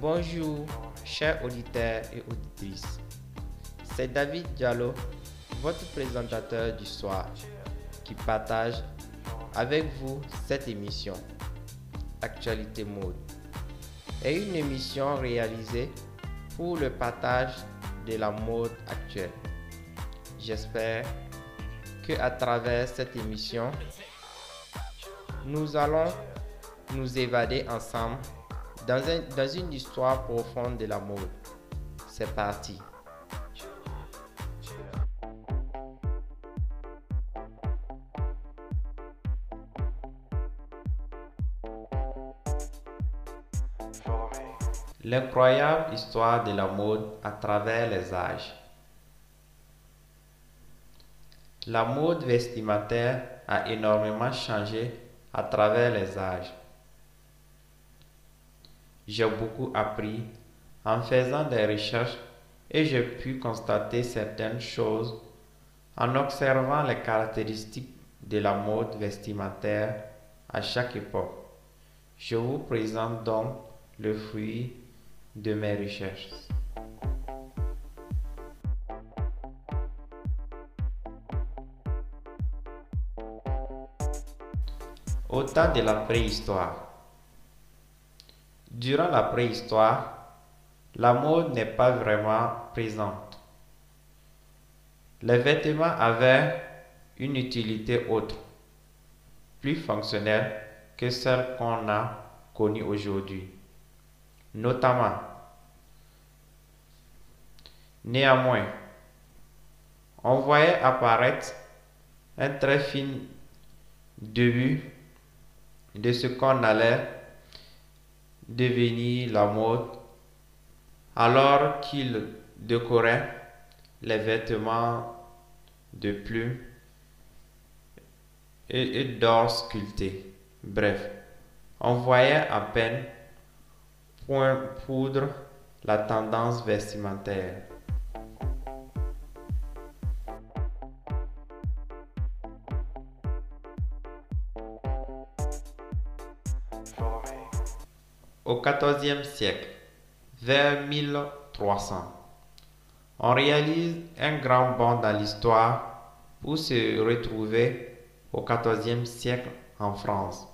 Bonjour, chers auditeurs et auditrices. C'est David Diallo, votre présentateur du soir, qui partage avec vous cette émission, Actualité Mode, est une émission réalisée pour le partage de la mode actuelle. J'espère que à travers cette émission, nous allons nous évader ensemble dans, dans une histoire profonde de la mode. C'est parti. L'incroyable histoire de la mode à travers les âges. La mode vestimentaire a énormément changé à travers les âges. J'ai beaucoup appris en faisant des recherches et j'ai pu constater certaines choses en observant les caractéristiques de la mode vestimentaire à chaque époque. Je vous présente donc le fruit de mes recherches. Au temps de la préhistoire. Durant la préhistoire, la mode n'est pas vraiment présente. Les vêtements avaient une utilité autre, plus fonctionnelle que celle qu'on a connue aujourd'hui. Notamment, néanmoins, on voyait apparaître un très fin début de ce qu'on allait devenir la mode alors qu'il décorait les vêtements de plumes et, d'or sculpté. Bref, on voyait à peine point poudre la tendance vestimentaire. Au XIVe siècle, vers 1300, on réalise un grand bond dans l'histoire pour se retrouver au XIVe siècle en France.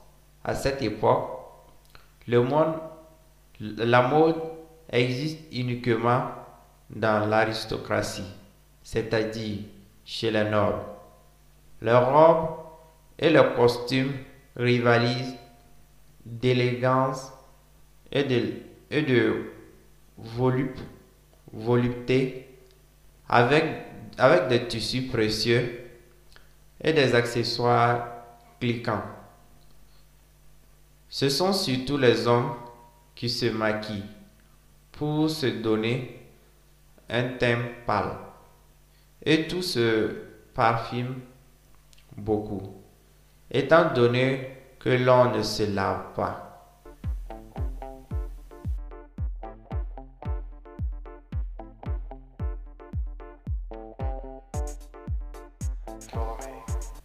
À cette époque, le monde, la mode existe uniquement dans l'aristocratie, c'est-à-dire chez les nobles. Les robes et les costumes rivalisent d'élégance et de, volupté avec des tissus précieux et des accessoires cliquants. Ce sont surtout les hommes qui se maquillent pour se donner un thème pâle. Et tout se parfume beaucoup, étant donné que l'on ne se lave pas.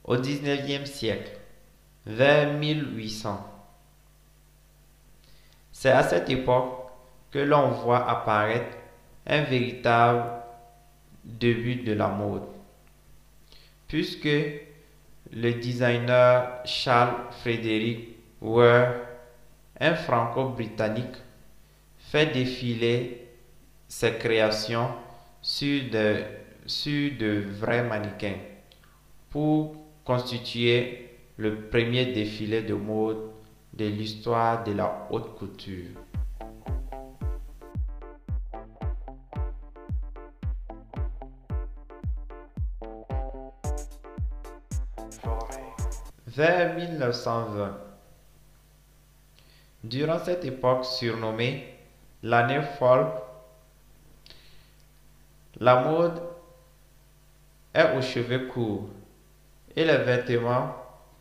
au XIXe siècle, vers 1800. C'est à cette époque que l'on voit apparaître un véritable début de la mode, puisque le designer Charles Frédéric Ware, un franco-britannique, fait défiler ses créations sur sur de vrais mannequins pour constituer le premier défilé de mode de l'histoire de la haute couture. Vers 1920, durant cette époque surnommée l'année folle, la mode est aux cheveux courts et les vêtements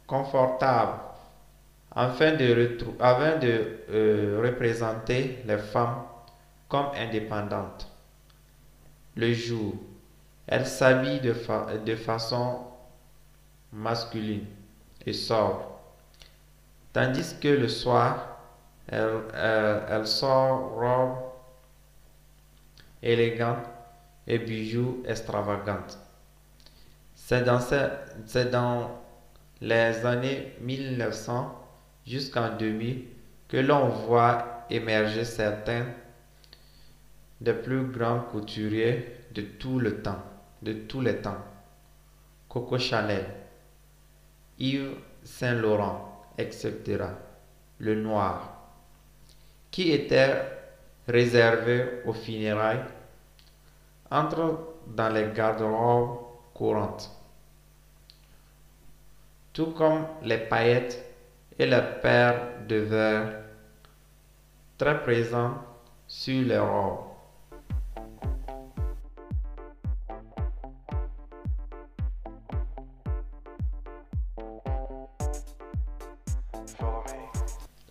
confortables afin de, euh, représenter les femmes comme indépendantes. Le jour, elles s'habillent de, de façon masculine et sobre, tandis que le soir, elles, elle sort robes élégantes et bijoux dans, c'est dans les années 1900 jusqu'en 2000 que l'on voit émerger certains des plus grands couturiers de tout le temps, de tous les temps. Coco Chanel, Yves Saint Laurent, etc. Le noir, qui était réservé aux funérailles, entre dans les garde-robes courantes. Tout comme les paillettes et les paires de verre très présents sur les robes.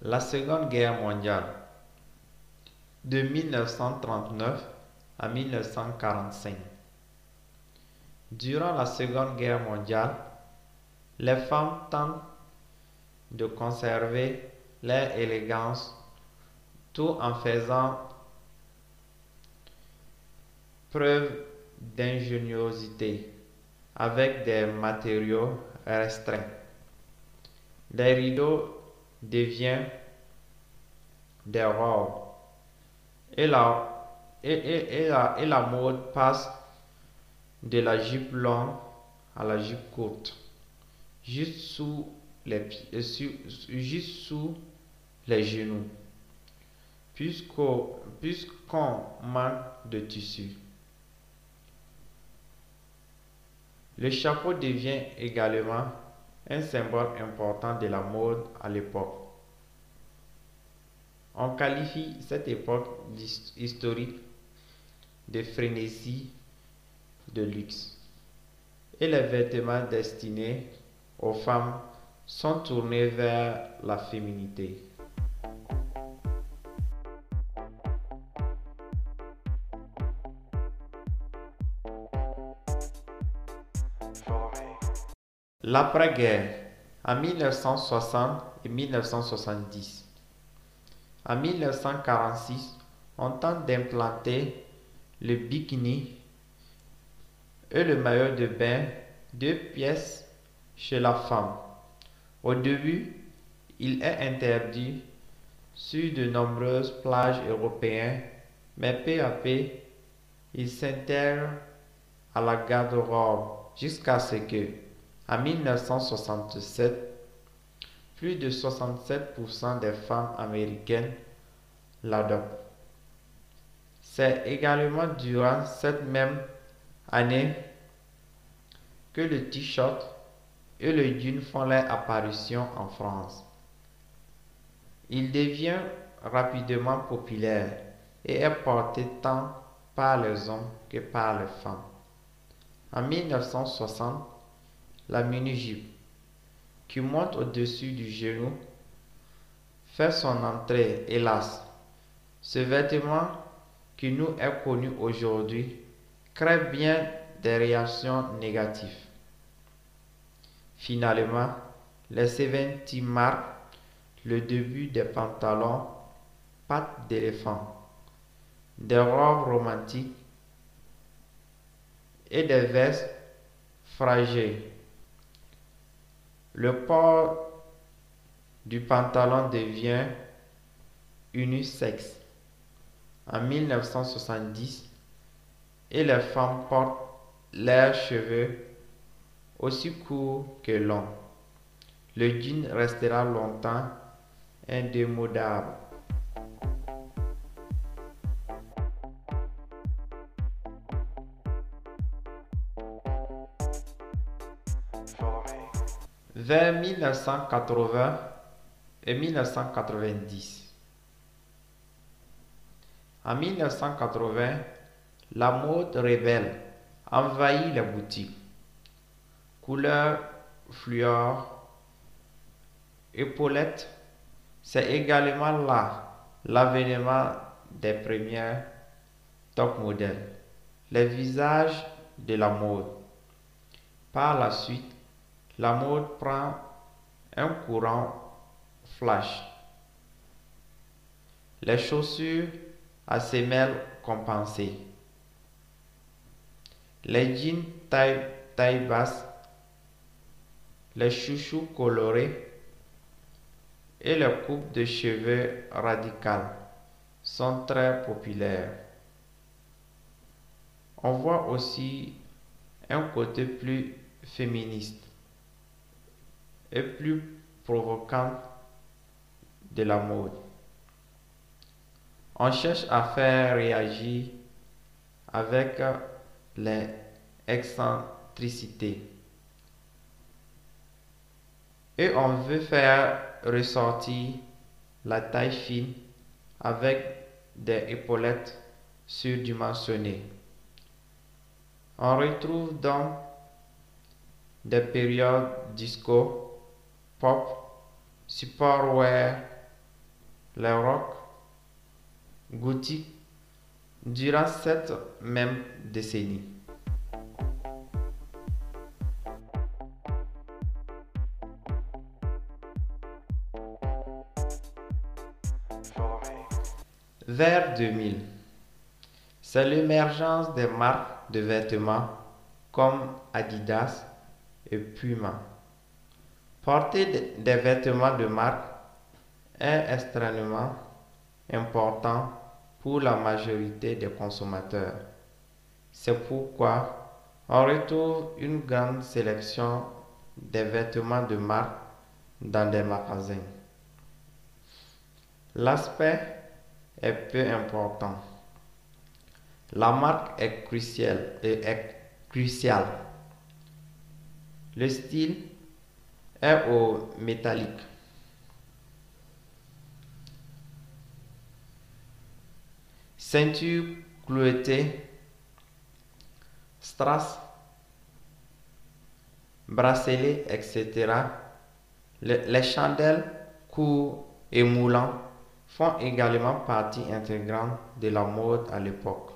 La Seconde Guerre mondiale de 1939 à 1945. Durant la Seconde Guerre mondiale, les femmes tentent de conserver leur élégance tout en faisant preuve d'ingéniosité avec des matériaux restreints. Les rideaux deviennent des robes et la, et, et, et la mode passe de la jupe longue à la jupe courte, juste sous les, pieds, juste sous les genoux, puisqu'on manque de tissu. Le chapeau devient également un symbole important de la mode à l'époque. On qualifie cette époque historique de frénésie de luxe. Et les vêtements destinés aux femmes sont tournés vers la féminité. L'après-guerre, en 1960 et 1970. En 1946, on tente d'implanter le bikini et le maillot de bain, deux pièces chez la femme. Au début, il est interdit sur de nombreuses plages européennes, mais peu à peu, il s'intègre à la garde-robe jusqu'à ce que, en 1967, plus de 67% des femmes américaines l'adoptent. C'est également durant cette même année que le t-shirt et le jean font leur apparition en France. Il devient rapidement populaire et est porté tant par les hommes que par les femmes. En 1960, la mini-jupe, qui monte au-dessus du genou, fait son entrée, hélas. Ce vêtement qui nous est connu aujourd'hui crée bien des réactions négatives. Finalement, les 70 marquent le début des pantalons pattes d'éléphant, des robes romantiques et des vestes fragiles. Le port du pantalon devient unisexe en 1970 et les femmes portent leurs cheveux aussi courts que longs. Le jean restera longtemps indémodable. Vers 1980 et 1990. En 1980, la mode rebelle envahit les boutiques. Couleur fluor, épaulettes, c'est également là l'avènement des premières top modèles, les visages de la mode. Par la suite, la mode prend un courant flash. les chaussures à semelles compensées, les jeans taille, taille basse, les chouchous colorés et les coupes de cheveux radicales sont très populaires. On voit aussi un côté plus féministe et plus provocant de la mode. On cherche à faire réagir avec les excentricités. Et on veut faire ressortir la taille fine avec des épaulettes surdimensionnées. On retrouve donc des périodes disco, pop, superwear, le rock, gothique durant cette même décennie. Vers 2000, c'est l'émergence des marques de vêtements comme Adidas et Puma. Porter des vêtements de marque est extrêmement important pour la majorité des consommateurs. C'est pourquoi on retrouve une grande sélection des vêtements de marque dans des magasins. L'aspect est peu important. La marque est cruciale et est cruciale. Le style est au métallique. Ceinture clouetée, strass, bracelet, etc. Les, chandelles courts et moulants font également partie intégrante de la mode à l'époque.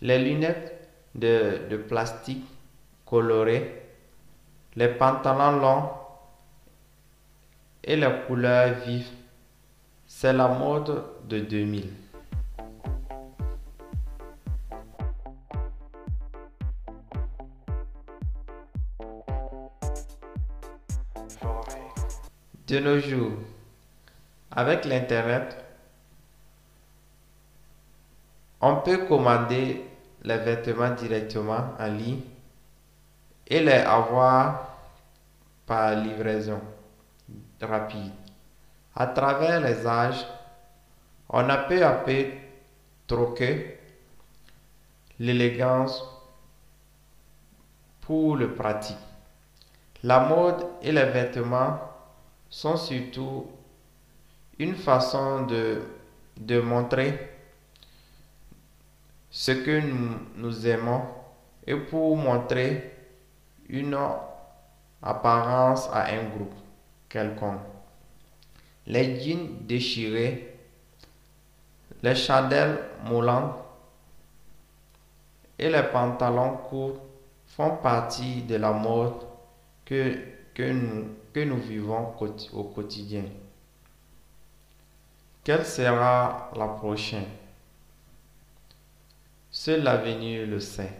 Les lunettes de, plastique colorées, les pantalons longs et les couleurs vives, c'est la mode de 2000. De nos jours, avec l'Internet, on peut commander les vêtements directement en ligne et les avoir par livraison rapide. À travers les âges, on a peu à peu troqué l'élégance pour le pratique. La mode et les vêtements sont surtout une façon de, montrer ce que nous, nous aimons et pour montrer une apparence à un groupe quelconque. Les jeans déchirés, les chandelles moulantes et les pantalons courts font partie de la mode que, que, nous, vivons au quotidien. Quelle sera la prochaine? Seul l'avenir le sait.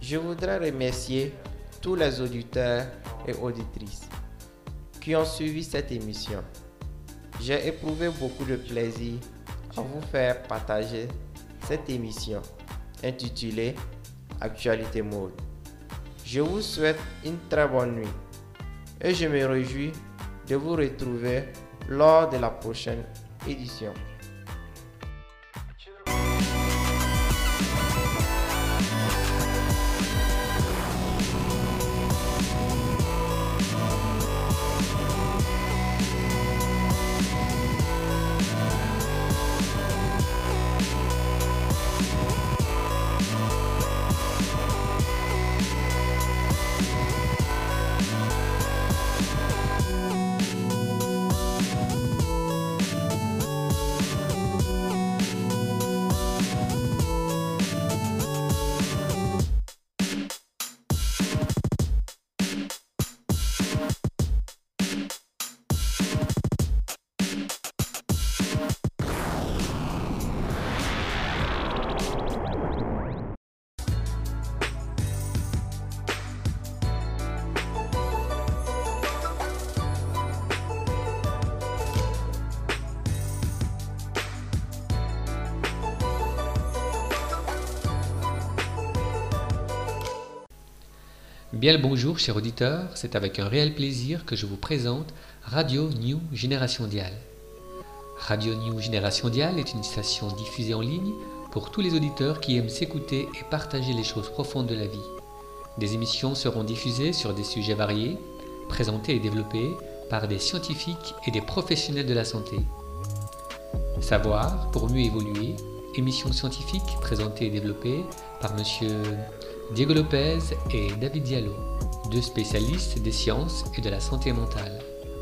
Je voudrais remercier tous les auditeurs et auditrices qui ont suivi cette émission. J'ai éprouvé beaucoup de plaisir à vous faire partager cette émission intitulée Actualité mode. Je vous souhaite une très bonne nuit et je me réjouis de vous retrouver lors de la prochaine édition. Bien le bonjour, chers auditeurs, c'est avec un réel plaisir que je vous présente Radio New Génération Dial. Radio New Génération Dial est une station diffusée en ligne pour tous les auditeurs qui aiment s'écouter et partager les choses profondes de la vie. Des émissions seront diffusées sur des sujets variés, présentés et développés par des scientifiques et des professionnels de la santé. Savoir pour mieux évoluer, émissions scientifiques présentées et développées par monsieur Diego Lopez et David Diallo, deux spécialistes des sciences et de la santé mentale,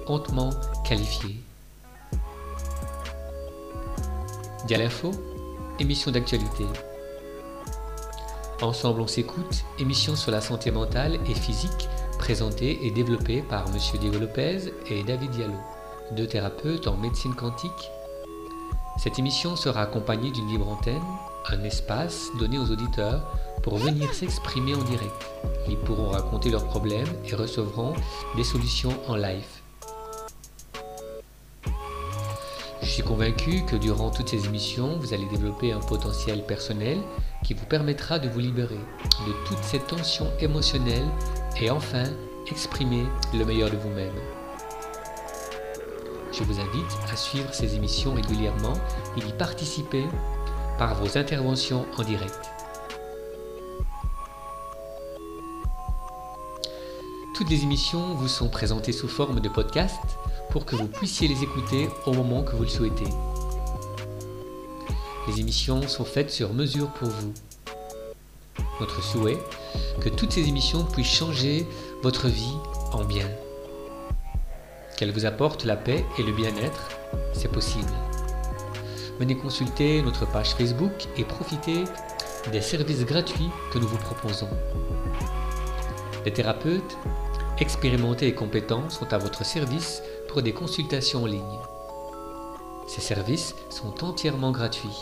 hautement qualifiés. Dialinfo, émission d'actualité. Ensemble on s'écoute, émission sur la santé mentale et physique présentée et développée par M. Diego Lopez et David Diallo, deux thérapeutes en médecine quantique. Cette émission sera accompagnée d'une libre antenne, un espace donné aux auditeurs pour venir s'exprimer en direct. Ils pourront raconter leurs problèmes et recevront des solutions en live. Je suis convaincu que durant toutes ces émissions, vous allez développer un potentiel personnel qui vous permettra de vous libérer de toutes ces tensions émotionnelles et enfin exprimer le meilleur de vous-même. Je vous invite à suivre ces émissions régulièrement et y participer par vos interventions en direct. Toutes les émissions vous sont présentées sous forme de podcast pour que vous puissiez les écouter au moment que vous le souhaitez. Les émissions sont faites sur mesure pour vous. Notre souhait, que toutes ces émissions puissent changer votre vie en bien. Qu'elles vous apportent la paix et le bien-être, c'est possible. Venez consulter notre page Facebook et profitez des services gratuits que nous vous proposons. Les thérapeutes expérimentés et compétents sont à votre service pour des consultations en ligne. Ces services sont entièrement gratuits.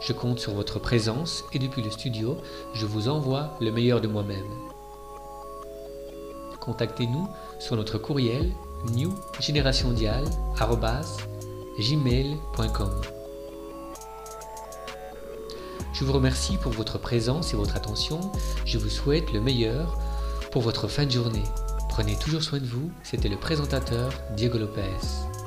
Je compte sur votre présence et depuis le studio, je vous envoie le meilleur de moi-même. Contactez-nous sur notre courriel newgenerationdial.gmail.com Je vous remercie pour votre présence et votre attention. Je vous souhaite le meilleur pour votre fin de journée. Prenez toujours soin de vous, c'était le présentateur Diego Lopez.